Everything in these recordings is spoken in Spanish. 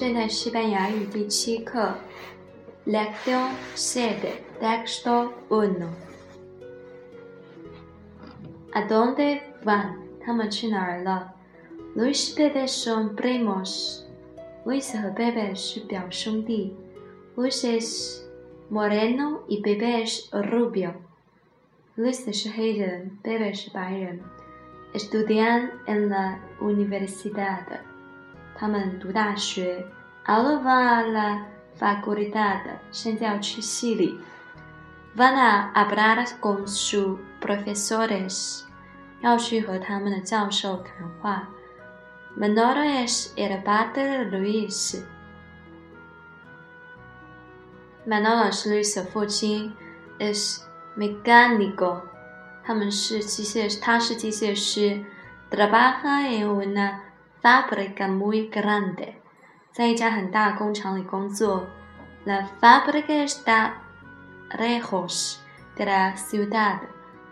现在西班牙语第七课，Lección siete, texto uno. ¿A dónde van? 他们去哪儿了？Luis y Pepe son primos. Luis 和 Pepe 是表兄弟。Luis es moreno y Pepe es rubio. Luis 是黑人，Pepe 是白人。Estudian en la universidad. 他们读大学。，alva la facultad. 现在要去系里。Van a hablar con sus profesores. 要去和他们的教授谈话。Manolo es el padre de Luis. Manolo 是 Luis 的父亲。Es mecánico. 他们是机械，他是机械师。Trabaja en una fábrica muy grande，在一家很大的工厂里工作。La fábrica está lejos de la ciudad，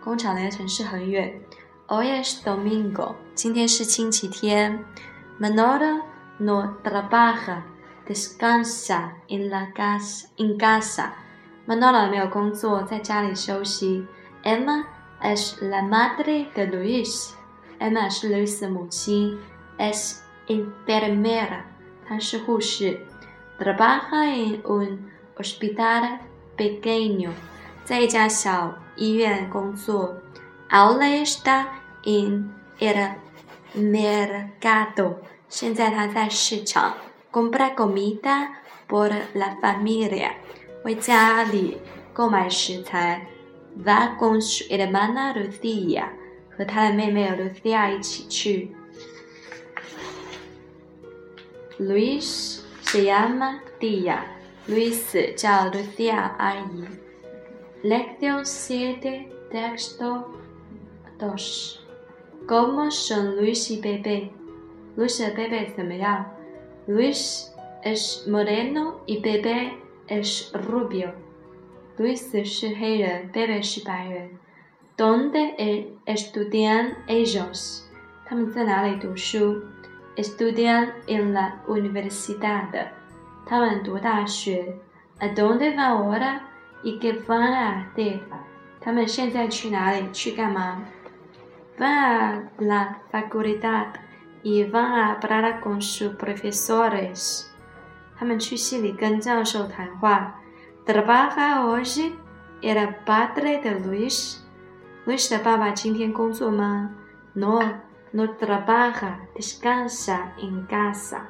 工厂离城市很远。Hoy es domingo，今天是星期天。Manolo no trabaja，descansa en la casa，en casa。Manolo 没有工作，在家里休息。Emma es la madre de Luis。Emma 是 Luis 的母亲。es enfermera，她是护士，trabaja en un hospital pequeño，在一家小医院工作。Ahora está en el mercado，现在她在市场。Compra comida por la familia，为家里购买食材。Va con su hermana Lucia，和她的妹妹 Lucia 一起去。 Luis se llama tía. Luis 叫 Lucia 阿姨。Lección 7, texto 2. ¿Cómo son Luis y Pepe? Luis y Pepe 怎么样？Luis es moreno y Pepe es rubio. Luis 是黑人，Pepe 是白人。¿Dónde estudian ellos? 他们在哪里读书 ？estudian en la universidad. ¿A dónde van ahora y qué van a hacer? Van a la facultad y van a hablar con sus profesores. ¿Trabaja hoy el padre de Luis? Luis 的爸爸今天工作吗？No. No trabaja, descansa en casa.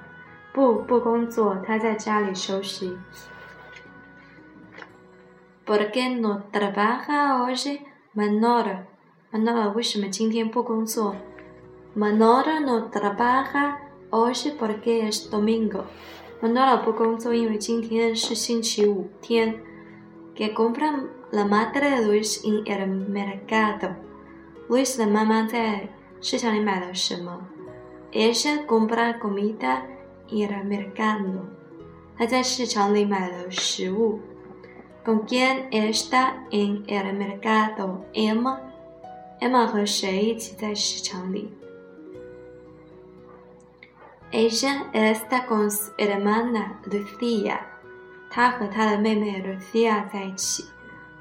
不，不工作，他在家里休息。¿Por qué no trabaja hoy, Manolo? Manolo 为什么今天不工作？Manolo no trabaja hoy porque es domingo. Manolo 不工作，因为今天是星期五天。¿Qué compra la madre de Luis en el mercado? Luis 的妈妈在。 市场里买了什么？Ella compra comida en el mercado。她在市场里买了食物。¿Con quién está en el mercado? Emma。Emma 和谁一起在市场里？Ella está con su hermana Lucia。她和她的妹妹 Lucia 在一起。¿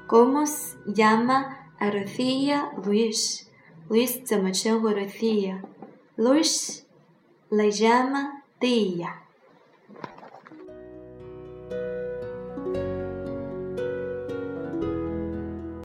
Cómo se llama a Lucia Luis？Luis 怎么称呼 Lucia？Luis le llama tía。